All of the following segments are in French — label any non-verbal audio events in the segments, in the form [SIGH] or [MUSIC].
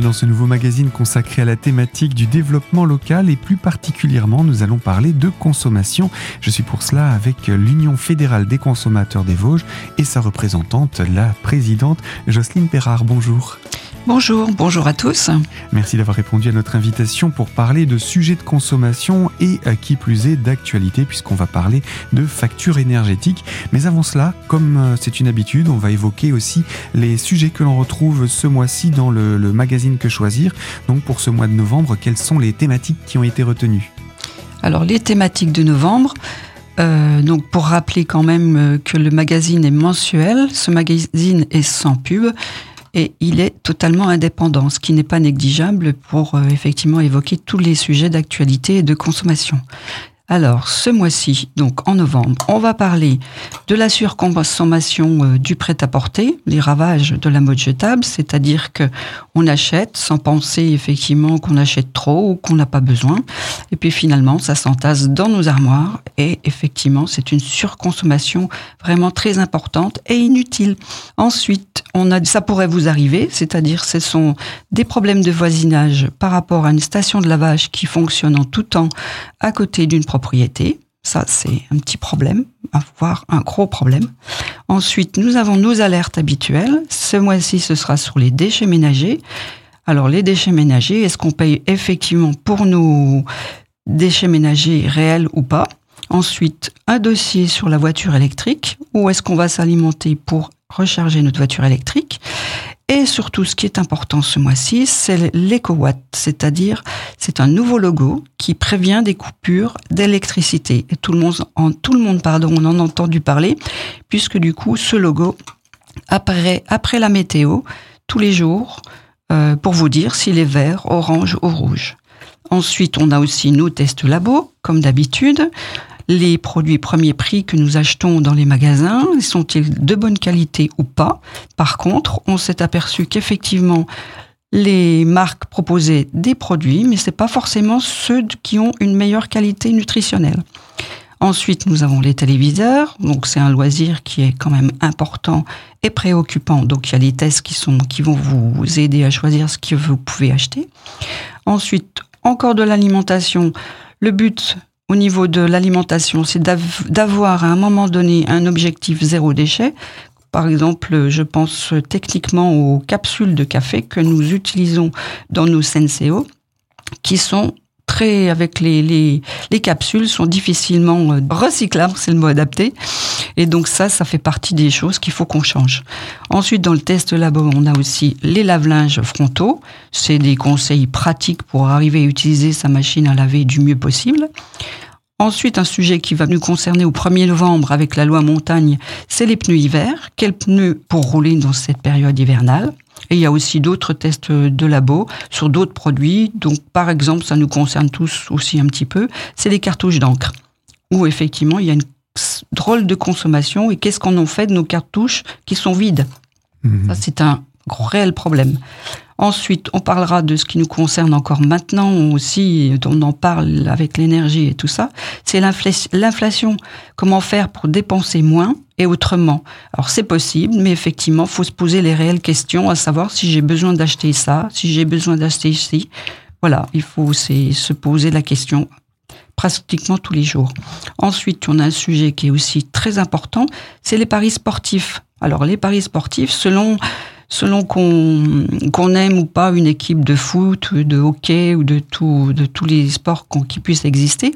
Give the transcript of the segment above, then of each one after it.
dans ce nouveau magazine consacré à la thématique du développement local et plus particulièrement nous allons parler de consommation. Je suis pour cela avec l'Union fédérale des consommateurs des Vosges et sa représentante, la présidente Jocelyne Perrard. Bonjour. Bonjour, bonjour à tous. Merci d'avoir répondu à notre invitation pour parler de sujets de consommation et à qui plus est d'actualité puisqu'on va parler de factures énergétiques. Mais avant cela, comme euh, c'est une habitude, on va évoquer aussi les sujets que l'on retrouve ce mois-ci dans le, le, magazine Que choisir. Donc pour ce mois de novembre, quelles sont les thématiques qui ont été retenues? Alors les thématiques de novembre, euh, donc pour rappeler quand même euh, que le magazine est mensuel, ce magazine est sans pub et il est totalement indépendant, ce qui n'est pas négligeable pour euh, effectivement évoquer tous les sujets d'actualité et de consommation. Alors, ce mois-ci, donc en novembre, on va parler de la surconsommation euh, du prêt-à-porter, les ravages de la mode jetable, c'est-à-dire que on achète sans penser effectivement qu'on achète trop ou qu'on n'a pas besoin, et puis finalement ça s'entasse dans nos armoires et effectivement c'est une surconsommation vraiment très importante et inutile. Ensuite, on a, ça pourrait vous arriver, c'est-à-dire ce sont des problèmes de voisinage par rapport à une station de lavage qui fonctionne en tout temps à côté d'une propriété. Ça, c'est un petit problème, voire un gros problème. Ensuite, nous avons nos alertes habituelles. Ce mois-ci, ce sera sur les déchets ménagers. Alors, les déchets ménagers, est-ce qu'on paye effectivement pour nos déchets ménagers réels ou pas? Ensuite, un dossier sur la voiture électrique. Où est-ce qu'on va s'alimenter pour recharger notre voiture électrique et surtout, ce qui est important ce mois-ci, c'est l'EcoWatt, c'est-à-dire c'est un nouveau logo qui prévient des coupures d'électricité. Et tout le monde, en, pardon, on en a entendu parler, puisque du coup, ce logo apparaît après la météo tous les jours euh, pour vous dire s'il est vert, orange ou rouge. Ensuite, on a aussi nos tests labo, comme d'habitude les produits premier prix que nous achetons dans les magasins, sont-ils de bonne qualité ou pas? Par contre, on s'est aperçu qu'effectivement, les marques proposaient des produits, mais c'est pas forcément ceux qui ont une meilleure qualité nutritionnelle. Ensuite, nous avons les téléviseurs. Donc, c'est un loisir qui est quand même important et préoccupant. Donc, il y a des tests qui sont, qui vont vous aider à choisir ce que vous pouvez acheter. Ensuite, encore de l'alimentation. Le but, au niveau de l'alimentation, c'est d'avoir à un moment donné un objectif zéro déchet. Par exemple, je pense techniquement aux capsules de café que nous utilisons dans nos Senseo, qui sont très, avec les, les, les capsules, sont difficilement euh, recyclables, c'est le mot adapté. Et donc ça, ça fait partie des choses qu'il faut qu'on change. Ensuite, dans le test labo, on a aussi les lave-linges frontaux. C'est des conseils pratiques pour arriver à utiliser sa machine à laver du mieux possible. Ensuite, un sujet qui va nous concerner au 1er novembre avec la loi montagne, c'est les pneus hiver. Quels pneus pour rouler dans cette période hivernale? Et il y a aussi d'autres tests de labo sur d'autres produits. Donc, par exemple, ça nous concerne tous aussi un petit peu, c'est les cartouches d'encre. Où effectivement, il y a une drôle de consommation. Et qu'est-ce qu'on en fait de nos cartouches qui sont vides? Mmh. Ça, c'est un réel problème. Ensuite, on parlera de ce qui nous concerne encore maintenant aussi, on en parle avec l'énergie et tout ça, c'est l'inflation. Comment faire pour dépenser moins et autrement Alors c'est possible, mais effectivement, faut se poser les réelles questions, à savoir si j'ai besoin d'acheter ça, si j'ai besoin d'acheter ici. Voilà, il faut se poser la question pratiquement tous les jours. Ensuite, on a un sujet qui est aussi très important, c'est les paris sportifs. Alors les paris sportifs, selon selon qu'on qu'on aime ou pas une équipe de foot, de hockey ou de, tout, de tous les sports qui puissent exister,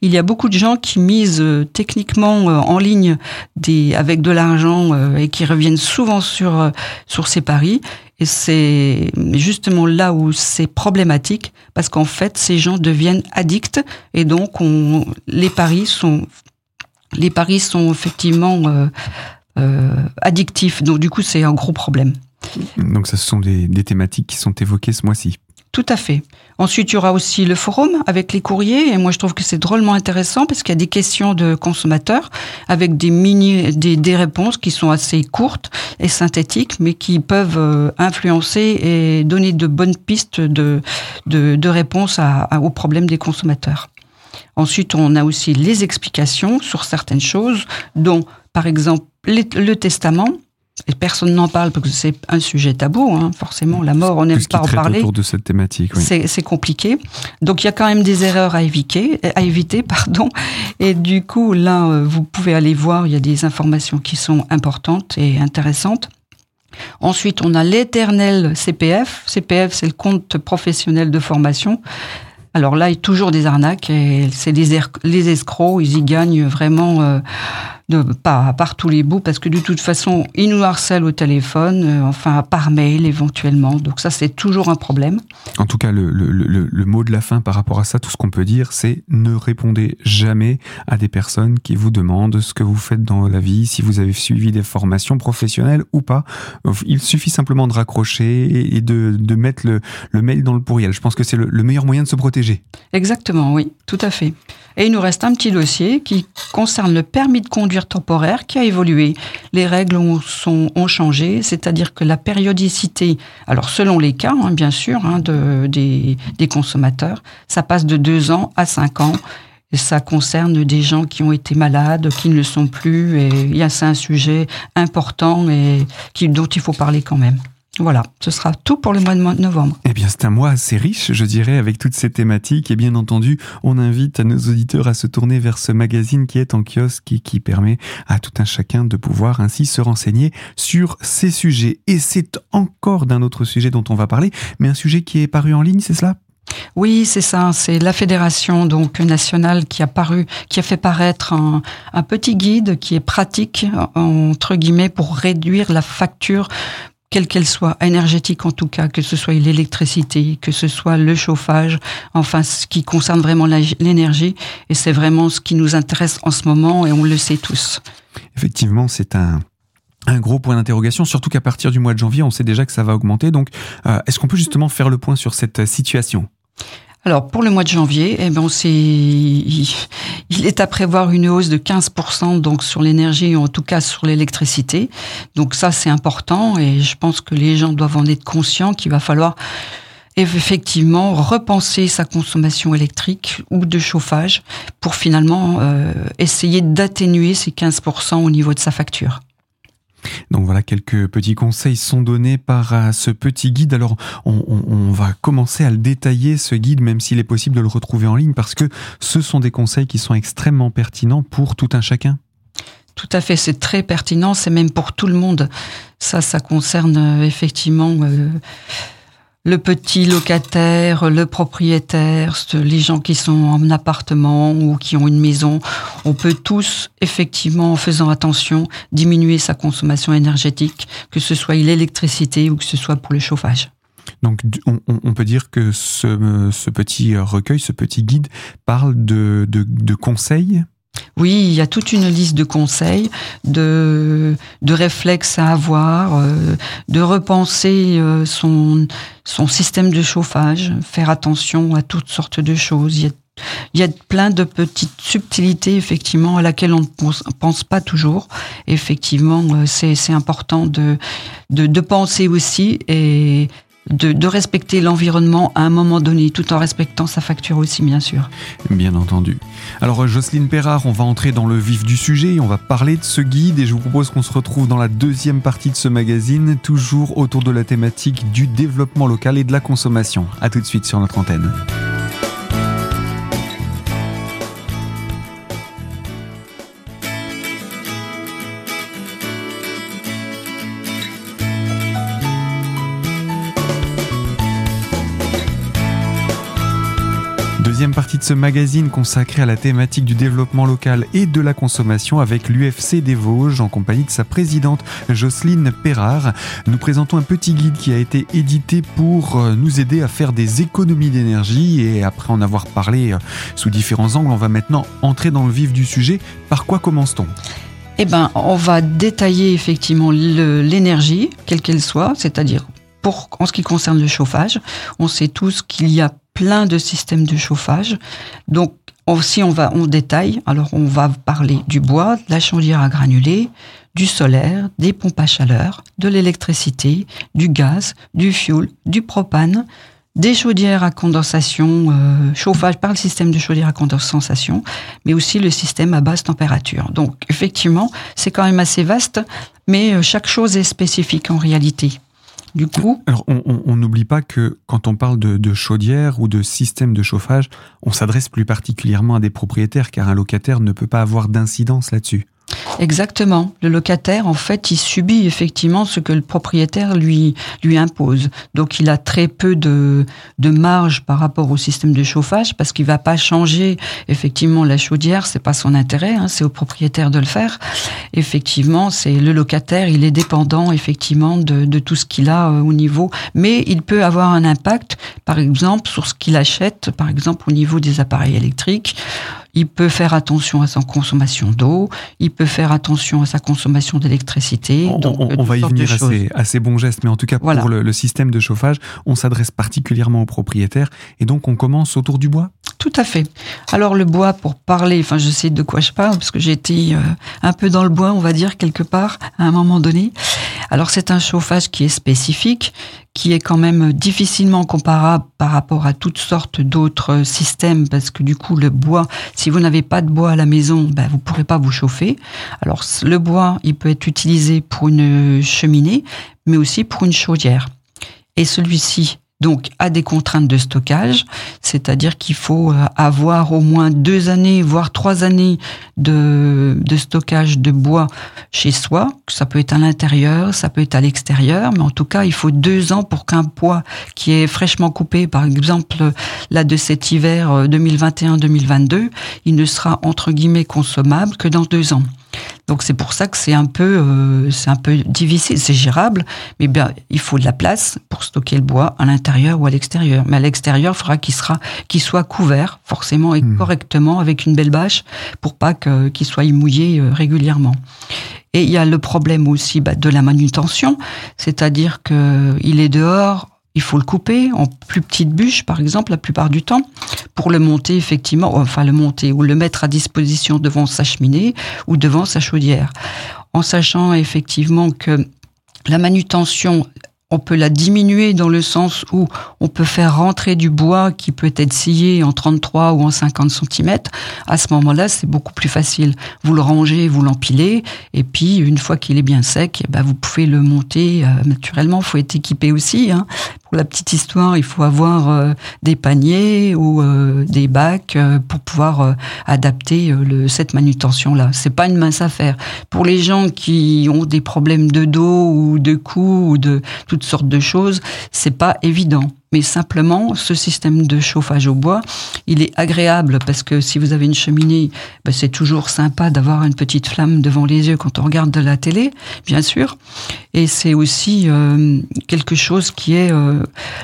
il y a beaucoup de gens qui misent euh, techniquement euh, en ligne des, avec de l'argent euh, et qui reviennent souvent sur, sur ces paris. Et c'est justement là où c'est problématique parce qu'en fait, ces gens deviennent addicts et donc on, les paris sont les paris sont effectivement euh, addictifs. Donc du coup, c'est un gros problème. Donc, ce sont des, thématiques qui sont évoquées ce mois-ci. Tout à fait. Ensuite, il y aura aussi le forum avec les courriers. Et moi, je trouve que c'est drôlement intéressant parce qu'il y a des questions de consommateurs avec des mini, des, réponses qui sont assez courtes et synthétiques, mais qui peuvent euh, influencer et donner de bonnes pistes de, de, de réponses aux problèmes des consommateurs. Ensuite, on a aussi les explications sur certaines choses, dont, par exemple, le testament Et personne n'en parle parce que c'est un sujet tabou, hein. forcément. La mort, on n'aime pas en parler. autour de cette thématique. Oui. C'est compliqué. Donc il y a quand même des erreurs à éviter, à éviter, [LAUGHS] pardon. Et du coup, là, euh, vous pouvez aller voir. Il y a des informations qui sont importantes et intéressantes. Ensuite, on a l'éternel CPF. CPF, c'est le compte professionnel de formation. Alors là, il y a toujours des arnaques et c'est les escrocs, ils y gagnent vraiment euh, de, pas par tous les bouts parce que de toute façon, ils nous harcèlent au téléphone, euh, enfin par mail éventuellement. Donc ça, c'est toujours un problème. En tout cas, le, le, le, le, mot de la fin par rapport à ça, tout ce qu'on peut dire, c'est ne répondez jamais à des personnes qui vous demandent ce que vous faites dans la vie, si vous avez suivi des formations professionnelles ou pas. Il suffit simplement de raccrocher et de, de mettre le, le mail dans le pourriel. Je pense que c'est le meilleur moyen de se protéger. Exactement, oui, tout à fait. Et il nous reste un petit dossier qui concerne le permis de conduire temporaire qui a évolué. Les règles ont, changé, c'est-à-dire que la périodicité, alors selon les cas, hein, bien sûr, hein, de, des, consommateurs, ça passe de deux ans à cinq ans. Et ça concerne des gens qui ont été malades, qui ne le sont plus. Et c'est un sujet important et dont il faut parler quand même. Voilà, ce sera tout pour le mois de novembre. Eh bien, c'est un mois assez riche, je dirais, avec toutes ces thématiques. Et bien entendu, on invite nos auditeurs à se tourner vers ce magazine qui est en kiosque et qui permet à tout un chacun de pouvoir ainsi se renseigner sur ces sujets. Et c'est encore d'un autre sujet dont on va parler, mais un sujet qui est paru en ligne, c'est cela? Oui, c'est ça. C'est la fédération donc nationale qui a paru, qui a fait paraître un, un, petit guide qui est pratique entre guillemets pour réduire la facture quelle qu'elle soit, énergétique en tout cas, que ce soit l'électricité, que ce soit le chauffage, enfin ce qui concerne vraiment l'énergie. Et c'est vraiment ce qui nous intéresse en ce moment et on le sait tous. Effectivement, c'est un, un gros point d'interrogation, surtout qu'à partir du mois de janvier, on sait déjà que ça va augmenter. Donc, euh, est-ce qu'on peut justement faire le point sur cette situation? Alors pour le mois de janvier, eh ben il est à prévoir une hausse de 15% donc sur l'énergie en tout cas sur l'électricité. Donc ça c'est important et je pense que les gens doivent en être conscients qu'il va falloir effectivement repenser sa consommation électrique ou de chauffage pour finalement euh, essayer d'atténuer ces 15% au niveau de sa facture. Donc voilà, quelques petits conseils sont donnés par euh, ce petit guide. Alors on, va commencer à le détailler, ce guide, même s'il est possible de le retrouver en ligne, parce que ce sont des conseils qui sont extrêmement pertinents pour tout un chacun. Tout à fait, c'est très pertinent, c'est même pour tout le monde. Ça, ça concerne euh, effectivement... Euh, le petit locataire, le propriétaire, les gens qui sont en appartement ou qui ont une maison, on peut tous, effectivement, en faisant attention, diminuer sa consommation énergétique, que ce soit l'électricité ou que ce soit pour le chauffage. Donc on, peut dire que ce, petit recueil, ce petit guide parle de conseils oui, il y a toute une liste de conseils, de, de réflexes à avoir, euh, de repenser euh, son, son système de chauffage, faire attention à toutes sortes de choses. Il y a, il y a plein de petites subtilités, effectivement, à laquelle on ne pense pas toujours. Effectivement, euh, c'est important de, de, de penser aussi et de, respecter l'environnement à un moment donné, tout en respectant sa facture aussi, bien sûr. Bien entendu. Alors, Jocelyne Perrard, on va entrer dans le vif du sujet, on va parler de ce guide et je vous propose qu'on se retrouve dans la deuxième partie de ce magazine, toujours autour de la thématique du développement local et de la consommation. A tout de suite sur notre antenne. De ce magazine consacré à la thématique du développement local et de la consommation avec l'UFC des Vosges en compagnie de sa présidente Jocelyne Perrard. Nous présentons un petit guide qui a été édité pour euh, nous aider à faire des économies d'énergie et après en avoir parlé euh, sous différents angles, on va maintenant entrer dans le vif du sujet. Par quoi commence-t-on? Eh ben, on va détailler effectivement l'énergie, quelle qu'elle soit, c'est-à-dire pour, en ce qui concerne le chauffage, on sait tous qu'il y a plein de systèmes de chauffage. Donc, si on va, on détaille, alors on va parler du bois, de la chaudière à granulés, du solaire, des pompes à chaleur, de l'électricité, du gaz, du fioul, du propane, des chaudières à condensation, euh, chauffage par le système de chaudière à condensation, mais aussi le système à basse température. Donc effectivement, c'est quand même assez vaste, mais euh, chaque chose est spécifique en réalité. Alors, on n'oublie pas que quand on parle de chaudière ou de système de chauffage, on s'adresse plus particulièrement à des propriétaires, car un locataire ne peut pas avoir d'incidence là-dessus. Exactement. Le locataire, en fait, il subit effectivement ce que le propriétaire lui lui impose. Donc, il a très peu de de marge par rapport au système de chauffage parce qu'il va pas changer effectivement la chaudière. C'est pas son intérêt. Hein, c'est au propriétaire de le faire. Effectivement, c'est le locataire. Il est dépendant effectivement de de tout ce qu'il a euh, au niveau, mais il peut avoir un impact, par exemple, sur ce qu'il achète, par exemple au niveau des appareils électriques. Il peut faire attention à sa consommation d'eau, il peut faire attention à sa consommation d'électricité. On, donc, on- euh, on va y venir à ces, à ces bons gestes, mais en tout cas Voilà. pour le, le système de chauffage, on s'adresse particulièrement aux propriétaires, et donc on commence autour du bois. Tout à fait. Alors le bois, pour parler, enfin je sais de quoi je parle, parce que j'ai été euh, un peu dans le bois, on va dire, quelque part, à un moment donné. Alors c'est un chauffage qui est spécifique, qui est quand même difficilement comparable par rapport à toutes sortes d'autres systèmes, parce que du coup le bois, si vous n'avez pas de bois à la maison, ben, vous ne pourrez pas vous chauffer. Alors le bois, il peut être utilisé pour une cheminée, mais aussi pour une chaudière. Et celui-ci, donc, a des contraintes de stockage, c'est-à-dire qu'il faut euh, avoir au moins deux années, voire trois années de, stockage de bois chez soi. Ça peut être à l'intérieur, ça peut être à l'extérieur, mais en tout cas, il faut deux ans pour qu'un bois qui est fraîchement coupé, par exemple, là de cet hiver euh, 2021-2022, il ne sera entre guillemets consommable que dans deux ans. Donc c'est pour ça que c'est un peu, euh, c'est un peu difficile. C'est gérable, mais bien il faut de la place pour stocker le bois à l'intérieur ou à l'extérieur. Mais à l'extérieur, il faudra qu'il sera, qu'il soit couvert forcément et Hmm. correctement avec une belle bâche pour pas que qu'il soit mouillé euh, régulièrement. Et il y a le problème aussi bah, de la manutention, c'est-à-dire que il est dehors. Il faut le couper en plus petites bûches, par exemple, la plupart du temps, pour le monter effectivement, enfin le monter ou le mettre à disposition devant sa cheminée ou devant sa chaudière, en sachant effectivement que la manutention, on peut la diminuer dans le sens où on peut faire rentrer du bois qui peut être scié en 33 ou en 50 cm. À ce moment-là, c'est beaucoup plus facile. Vous le rangez, vous l'empilez, et puis une fois qu'il est bien sec, eh ben, vous pouvez le monter. euh, naturellement, il faut être équipé aussi. Hein. Pour la petite histoire, il faut avoir euh, des paniers ou euh, des bacs euh, pour pouvoir adapter cette manutention-là. C'est pas une mince affaire. Pour les gens qui ont des problèmes de dos ou de cou ou de toutes sortes de choses, c'est pas évident. Mais simplement, ce système de chauffage au bois, il est agréable parce que si vous avez une cheminée, ben, c'est toujours sympa d'avoir une petite flamme devant les yeux quand on regarde de la télé, bien sûr. Et c'est aussi euh, quelque chose qui est... euh,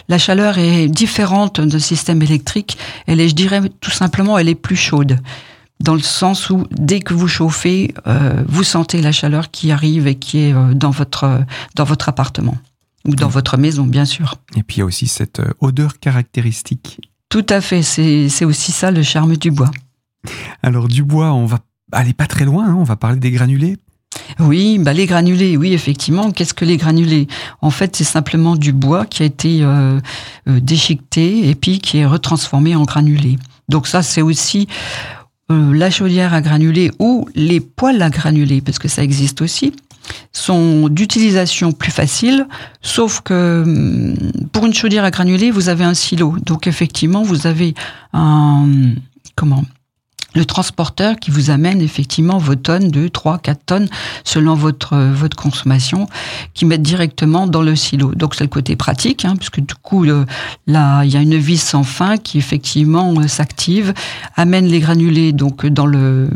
la chaleur est différente d'un système électrique. Elle est, je dirais, tout simplement, elle est plus chaude. Dans le sens où, dès que vous chauffez, euh, vous sentez la chaleur qui arrive et qui est euh, dans votre, dans votre appartement. Ou dans votre maison, bien sûr. Et puis il y a aussi cette euh, odeur caractéristique. Tout à fait, c'est aussi ça le charme du bois. Alors du bois, on va aller pas très loin, hein, on va parler des granulés. Oui, bah les granulés, oui, effectivement. Qu'est-ce que les granulés? En fait, c'est simplement du bois qui a été euh, euh, déchiqueté et puis qui est retransformé en granulés. Donc ça, c'est aussi euh, la chaudière à granulés ou les poêles à granulés, parce que ça existe aussi, sont d'utilisation plus facile, sauf que hum, pour une chaudière à granulés, vous avez un silo. Donc effectivement, vous avez un comment le transporteur qui vous amène effectivement vos tonnes, 2, 3, 4 tonnes, selon votre, euh, votre consommation, qui mettent directement dans le silo. Donc c'est le côté pratique, hein, puisque du coup, le- là, il y a une vis sans fin qui effectivement euh, s'active, amène les granulés donc dans le,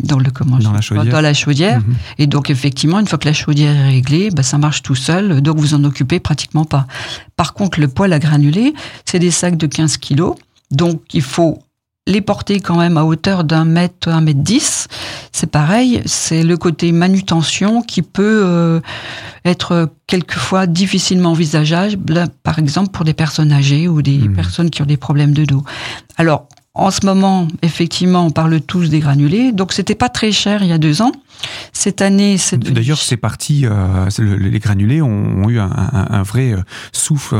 dans le comment Dans la chaudière. dans la chaudière. Mhm. Et donc effectivement, une fois que la chaudière est réglée, bah, ça marche tout seul, donc vous en occupez pratiquement pas. Par contre, le poêle à granulés, c'est des sacs de 15 kilos, donc il faut les porter quand même à hauteur d'un mètre, un mètre dix. C'est pareil, c'est le côté manutention qui peut euh, être quelquefois difficilement envisageable, par exemple pour des personnes âgées ou des Mhm. personnes qui ont des problèmes de dos. Alors, en ce moment, effectivement, on parle tous des granulés, donc c'était pas très cher il y a deux ans. Cette année, c'est d'ailleurs c'est parti. Euh, les granulés ont, eu un, vrai euh, souffle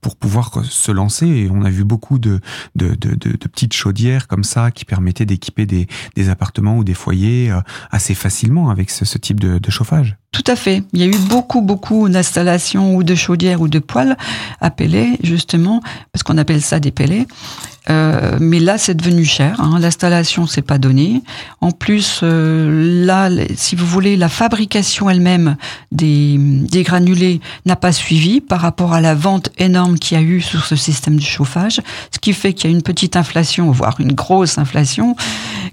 pour pouvoir se lancer et on a vu beaucoup de, de, petites chaudières comme ça qui permettaient d'équiper des, appartements ou des foyers euh, assez facilement avec ce, type de, chauffage. Tout à fait. Il y a eu beaucoup, beaucoup d'installations ou de chaudières ou de poêles à pellets, justement, parce qu'on appelle ça des pellets. Euh, mais là, c'est devenu cher. Hein. L'installation, c'est pas donné. En plus, euh, là, si vous voulez, la fabrication elle-même des, des granulés n'a pas suivi par rapport à la vente énorme qu'il y a eu sur ce système de chauffage, ce qui fait qu'il y a une petite inflation, voire une grosse inflation,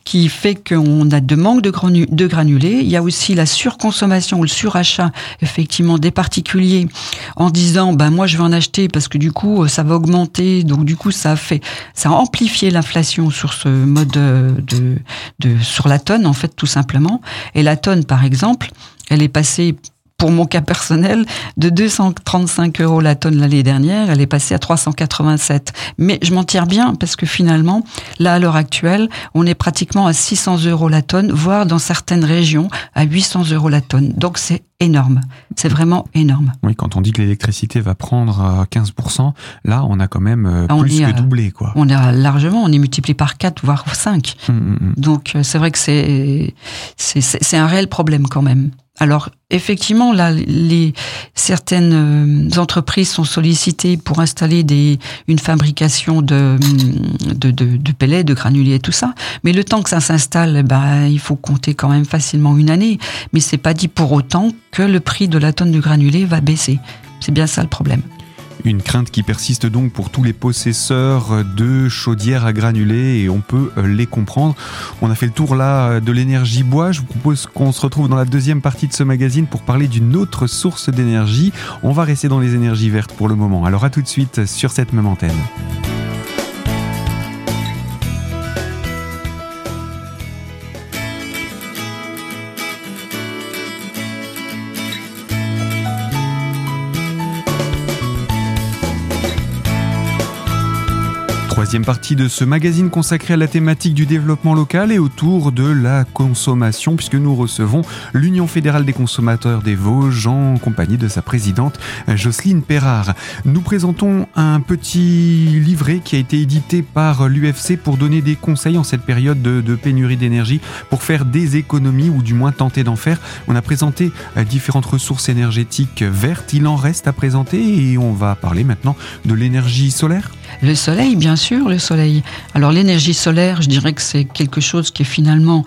qui fait qu'on a de manque de, de granulés. Il y a aussi la surconsommation surachat, effectivement, des particuliers en disant, ben moi, je vais en acheter parce que du coup, ça va augmenter. Donc du coup, ça a fait ça a amplifié l'inflation sur ce mode de, de, sur la tonne, en fait, tout simplement. Et la tonne, par exemple, elle est passée pour mon cas personnel, de 235 euros la tonne l'année dernière, elle est passée à 387. Mais je m'en tire bien parce que finalement, là, à l'heure actuelle, on est pratiquement à 600 euros la tonne, voire dans certaines régions à 800 euros la tonne. Donc c'est énorme. C'est vraiment énorme. Oui, quand on dit que l'électricité va prendre 15%, là, on a quand même euh, ah, plus que doublé, quoi. On est largement, on est multiplié par 4, voire 5. Hum, hum, hum. Donc, euh, c'est vrai que c'est, c'est un réel problème quand même. Alors effectivement, là, les, certaines euh, entreprises sont sollicitées pour installer des, une fabrication de, de, de, de pellets, de granulés et tout ça. Mais le temps que ça s'installe, bah, il faut compter quand même facilement une année. Mais c'est pas dit pour autant que le prix de la tonne de granulés va baisser. C'est bien ça le problème. Une crainte qui persiste donc pour tous les possesseurs de chaudières à granulés et on peut les comprendre. On a fait le tour là de l'énergie bois. Je vous propose qu'on se retrouve dans la deuxième partie de ce magazine pour parler d'une autre source d'énergie. On va rester dans les énergies vertes pour le moment. Alors à tout de suite sur cette même antenne. Troisième partie de ce magazine consacré à la thématique du développement local et autour de la consommation, puisque nous recevons l'Union fédérale des consommateurs des Vosges en compagnie de sa présidente Jocelyne Perrard. Nous présentons un petit livret qui a été édité par l'UFC pour donner des conseils en cette période de, de pénurie d'énergie pour faire des économies ou du moins tenter d'en faire. On a présenté euh, différentes ressources énergétiques vertes. Il en reste à présenter et on va parler maintenant de l'énergie solaire. Le soleil, bien sûr, le soleil. Alors l'énergie solaire, je dirais que c'est quelque chose qui est finalement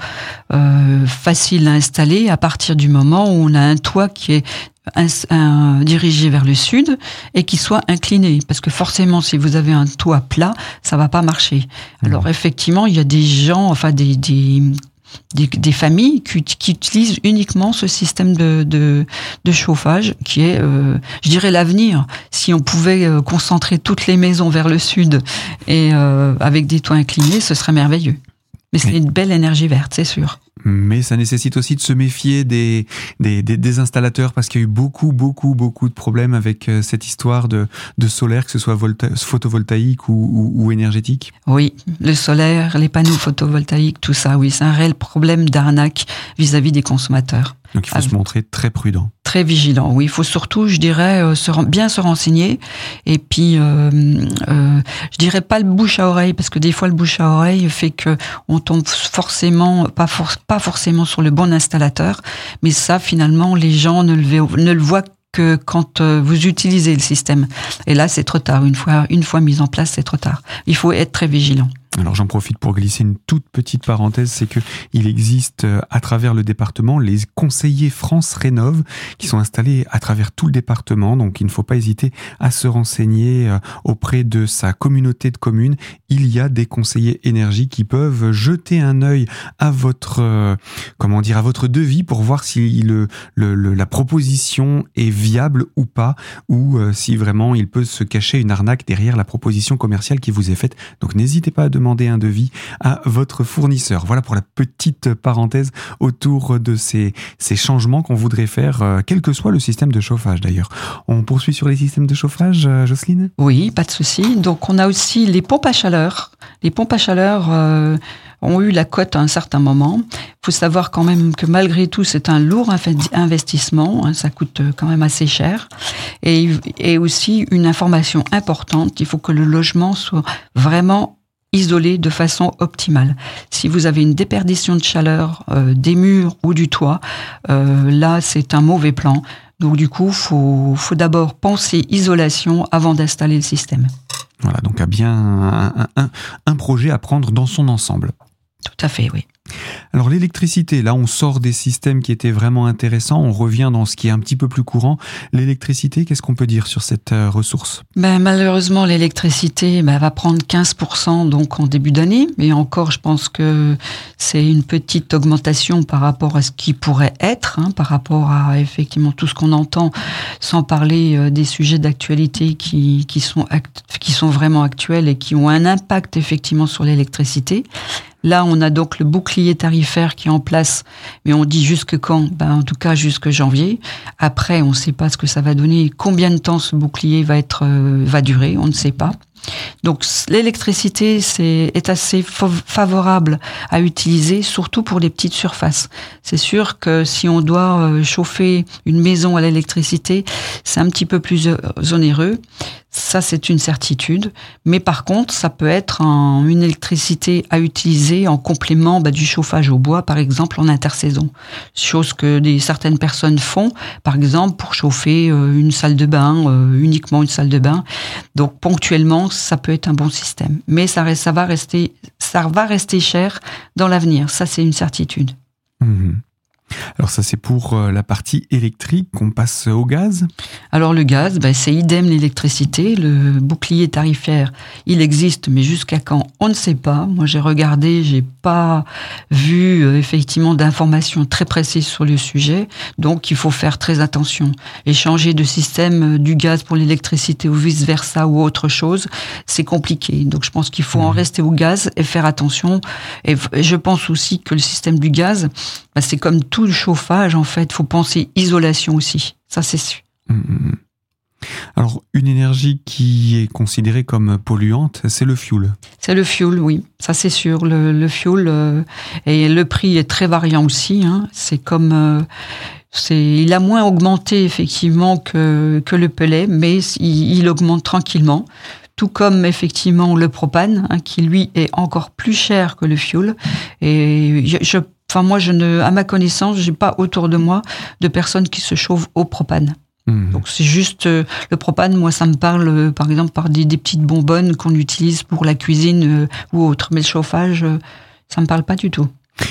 euh, facile à installer à partir du moment où on a un toit qui est dirigé vers le sud et qui soit incliné. Parce que forcément si vous avez un toit plat ça va pas marcher. Alors effectivement il y a des gens enfin des, des des, familles qui, utilisent uniquement ce système de, de, chauffage qui est, euh, je dirais, l'avenir. Si on pouvait euh, concentrer toutes les maisons vers le sud et euh, avec des toits inclinés, ce serait merveilleux. Mais c'est une belle énergie verte, c'est sûr. Mais ça nécessite aussi de se méfier des, des, des, installateurs parce qu'il y a eu beaucoup, beaucoup, beaucoup de problèmes avec euh, cette histoire de, de solaire, que ce soit photovoltaïque ou, ou, énergétique. Oui, le solaire, les panneaux photovoltaïques, tout ça, oui, c'est un réel problème d'arnaque vis-à-vis des consommateurs. Donc il faut se montrer très prudent. Très vigilant, oui. Il faut surtout, je dirais, euh, se, bien se renseigner. Et puis, euh, euh, je dirais pas le bouche à oreille, parce que des fois le bouche à oreille fait que on tombe forcément, pas, pas forcément sur le bon installateur. Mais ça, finalement, les gens ne le, ne le voient que quand euh, vous utilisez le système. Et là, c'est trop tard. Une fois, une fois mis en place, c'est trop tard. Il faut être très vigilant. Alors j'en profite pour glisser une toute petite parenthèse, c'est que il existe euh, à travers le département les conseillers France Rénove qui sont installés à travers tout le département, donc il ne faut pas hésiter à se renseigner euh, auprès de sa communauté de communes. Il y a des conseillers énergie qui peuvent jeter un œil à votre euh, comment dire à votre devis pour voir si la proposition est viable ou pas, ou si vraiment il peut se cacher une arnaque derrière la proposition commerciale qui vous est faite. Donc n'hésitez pas à un devis à votre fournisseur. Voilà pour la petite parenthèse autour de ces, ces changements qu'on voudrait faire, euh, quel que soit le système de chauffage d'ailleurs. On poursuit sur les systèmes de chauffage, euh, Jocelyne? Oui, pas de souci. Donc on a aussi les pompes à chaleur. Les pompes à chaleur euh, ont eu la cote à un certain moment. Il faut savoir quand même que malgré tout, c'est un lourd investissement. Hein, ça coûte quand même assez cher. Et, et aussi une information importante, il faut que le logement soit vraiment isolé de façon optimale. Si vous avez une déperdition de chaleur euh, des murs ou du toit, euh, là c'est un mauvais plan. Donc du coup, faut, faut d'abord penser isolation avant d'installer le système. Voilà, donc à bien un, un, un projet à prendre dans son ensemble. Tout à fait, oui. Alors l'électricité, là on sort des systèmes qui étaient vraiment intéressants, on revient dans ce qui est un petit peu plus courant. L'électricité, qu'est-ce qu'on peut dire sur cette euh, ressource? Ben, Malheureusement, l'électricité ben, va prendre 15% donc en début d'année, mais encore je pense que c'est une petite augmentation par rapport à ce qui pourrait être, hein, par rapport à effectivement tout ce qu'on entend, sans parler euh, des sujets d'actualité qui, sont qui sont vraiment actuels et qui ont un impact effectivement sur l'électricité. Là, on a donc le bouclier tarifaire qui est en place, mais on dit jusque quand? Ben, En tout cas, jusque janvier. Après, on ne sait pas ce que ça va donner, combien de temps ce bouclier va, être, euh, va durer, on ne sait pas. Donc l'électricité c'est est assez favorable à utiliser, surtout pour les petites surfaces. C'est sûr que si on doit euh, chauffer une maison à l'électricité, c'est un petit peu plus euh, onéreux. Ça, c'est une certitude. Mais par contre, ça peut être une électricité à utiliser en complément bah, du chauffage au bois, par exemple, en intersaison. Chose que des, certaines personnes font, par exemple, pour chauffer euh, une salle de bain, euh, uniquement une salle de bain. Donc, ponctuellement, ça peut être un bon système. Mais ça, va, rester, ça va rester cher dans l'avenir. Ça, c'est une certitude. Mmh. Alors ça c'est pour euh, la partie électrique qu'on passe au gaz Alors le gaz, ben, c'est idem l'électricité. Le bouclier tarifaire, il existe, mais jusqu'à quand On ne sait pas. Moi j'ai regardé, j'ai pas vu euh, effectivement d'informations très précises sur le sujet. Donc il faut faire très attention. Et changer de système euh, du gaz pour l'électricité ou vice-versa ou autre chose, c'est compliqué. Donc je pense qu'il faut en mmh. rester au gaz et faire attention. Et je pense aussi que le système du gaz, ben, c'est comme tout le chauffage, en fait, faut penser isolation aussi. Ça, c'est sûr. Mmh, mmh, mmh. Alors, une énergie qui est considérée comme polluante, c'est le fuel. C'est le fuel, oui. Ça, c'est sûr. Le, le fuel, euh, et le prix est très variant aussi. Hein. C'est comme. Euh, il a moins augmenté effectivement que, que le pellet, mais il, augmente tranquillement. Tout comme effectivement le propane, hein, qui lui est encore plus cher que le fuel. Et je Enfin, moi, je ne, à ma connaissance, j'ai pas autour de moi de personnes qui se chauffent au propane. Mmh. Donc c'est juste euh, le propane. Moi, ça me parle, euh, par exemple, par des, petites bonbonnes qu'on utilise pour la cuisine euh, ou autre. Mais le chauffage, ça me parle pas du tout.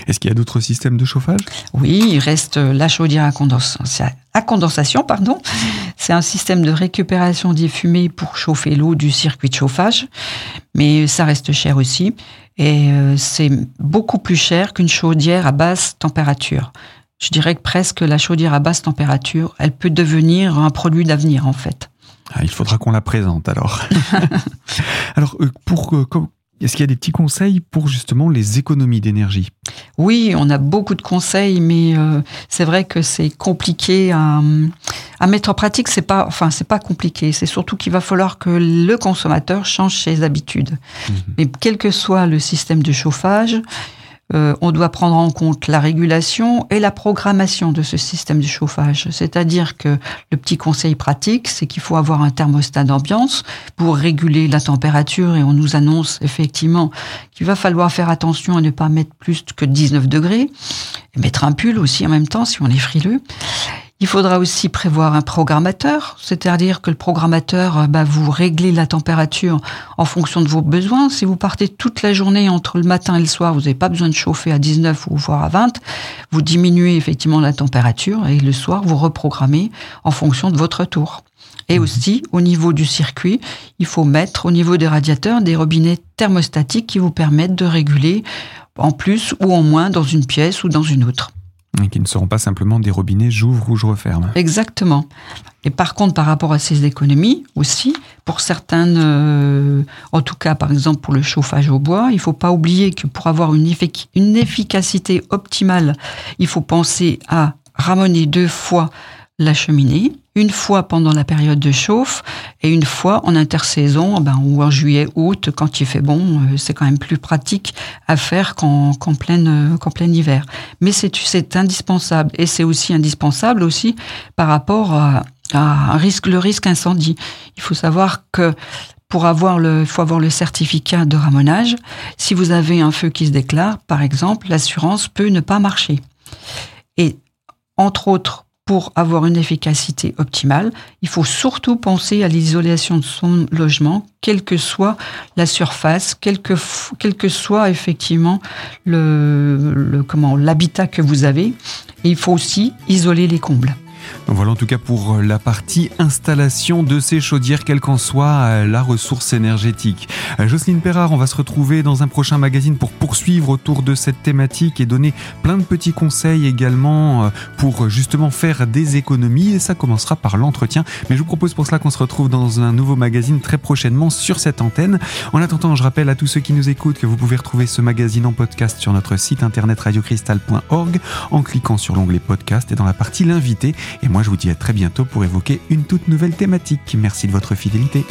Est-ce qu'il y a d'autres systèmes de chauffage? Oui, il reste la chaudière à condensation. À condensation, pardon. C'est un système de récupération des fumées pour chauffer l'eau du circuit de chauffage, mais ça reste cher aussi. Et euh, c'est beaucoup plus cher qu'une chaudière à basse température. Je dirais que presque la chaudière à basse température, elle peut devenir un produit d'avenir en fait. Ah, il faudra qu'on la présente alors. [LAUGHS] alors, euh, pour, euh, est-ce qu'il y a des petits conseils pour justement les économies d'énergie? Oui, on a beaucoup de conseils, mais euh, c'est vrai que c'est compliqué à, mettre en pratique. C'est pas, enfin, c'est pas compliqué. C'est surtout qu'il va falloir que le consommateur change ses habitudes. Mmh. Mais quel que soit le système de chauffage, euh, on doit prendre en compte la régulation et la programmation de ce système de chauffage. C'est-à-dire que le petit conseil pratique, c'est qu'il faut avoir un thermostat d'ambiance pour réguler la température et on nous annonce effectivement qu'il va falloir faire attention à ne pas mettre plus que 19 degrés et mettre un pull aussi en même temps si on est frileux. Il faudra aussi prévoir un programmateur, c'est-à-dire que le programmateur, euh, bah, vous réglez la température en fonction de vos besoins. Si vous partez toute la journée entre le matin et le soir, vous n'avez pas besoin de chauffer à 19 ou voire à 20, vous diminuez effectivement la température et le soir, vous reprogrammez en fonction de votre tour. Et mhm. aussi, au niveau du circuit, il faut mettre au niveau des radiateurs des robinets thermostatiques qui vous permettent de réguler en plus ou en moins dans une pièce ou dans une autre. Et qui ne seront pas simplement des robinets j'ouvre ou je referme. Exactement. Et par contre, par rapport à ces économies aussi, pour certaines, euh, en tout cas par exemple pour le chauffage au bois, il ne faut pas oublier que pour avoir une, une efficacité optimale, il faut penser à ramener deux fois la cheminée, une fois pendant la période de chauffe et une fois en intersaison, ben, ou en juillet, août, quand il fait bon, euh, c'est quand même plus pratique à faire qu'en plein, plein hiver. Mais c'est indispensable et c'est aussi indispensable aussi par rapport à, risque, le risque incendie. Il faut savoir que pour avoir le, faut avoir le certificat de ramonage. Si vous avez un feu qui se déclare, par exemple, l'assurance peut ne pas marcher. Et entre autres, pour avoir une efficacité optimale, il faut surtout penser à l'isolation de son logement, quelle que soit la surface, quel que, soit effectivement le comment l'habitat que vous avez. Et il faut aussi isoler les combles. Voilà en tout cas pour euh, la partie installation de ces chaudières, quelle qu'en soit euh, la ressource énergétique. Euh, Jocelyne Perrard, on va se retrouver dans un prochain magazine pour poursuivre autour de cette thématique et donner plein de petits conseils également pour justement faire des économies et ça commencera par l'entretien. Mais je vous propose pour cela qu'on se retrouve dans un nouveau magazine très prochainement sur cette antenne. En attendant, je rappelle à tous ceux qui nous écoutent que vous pouvez retrouver ce magazine en podcast sur notre site internet radiocristal.org en cliquant sur l'onglet podcast et dans la partie l'invité. Et moi, je vous dis à très bientôt pour évoquer une toute nouvelle thématique. Merci de votre fidélité.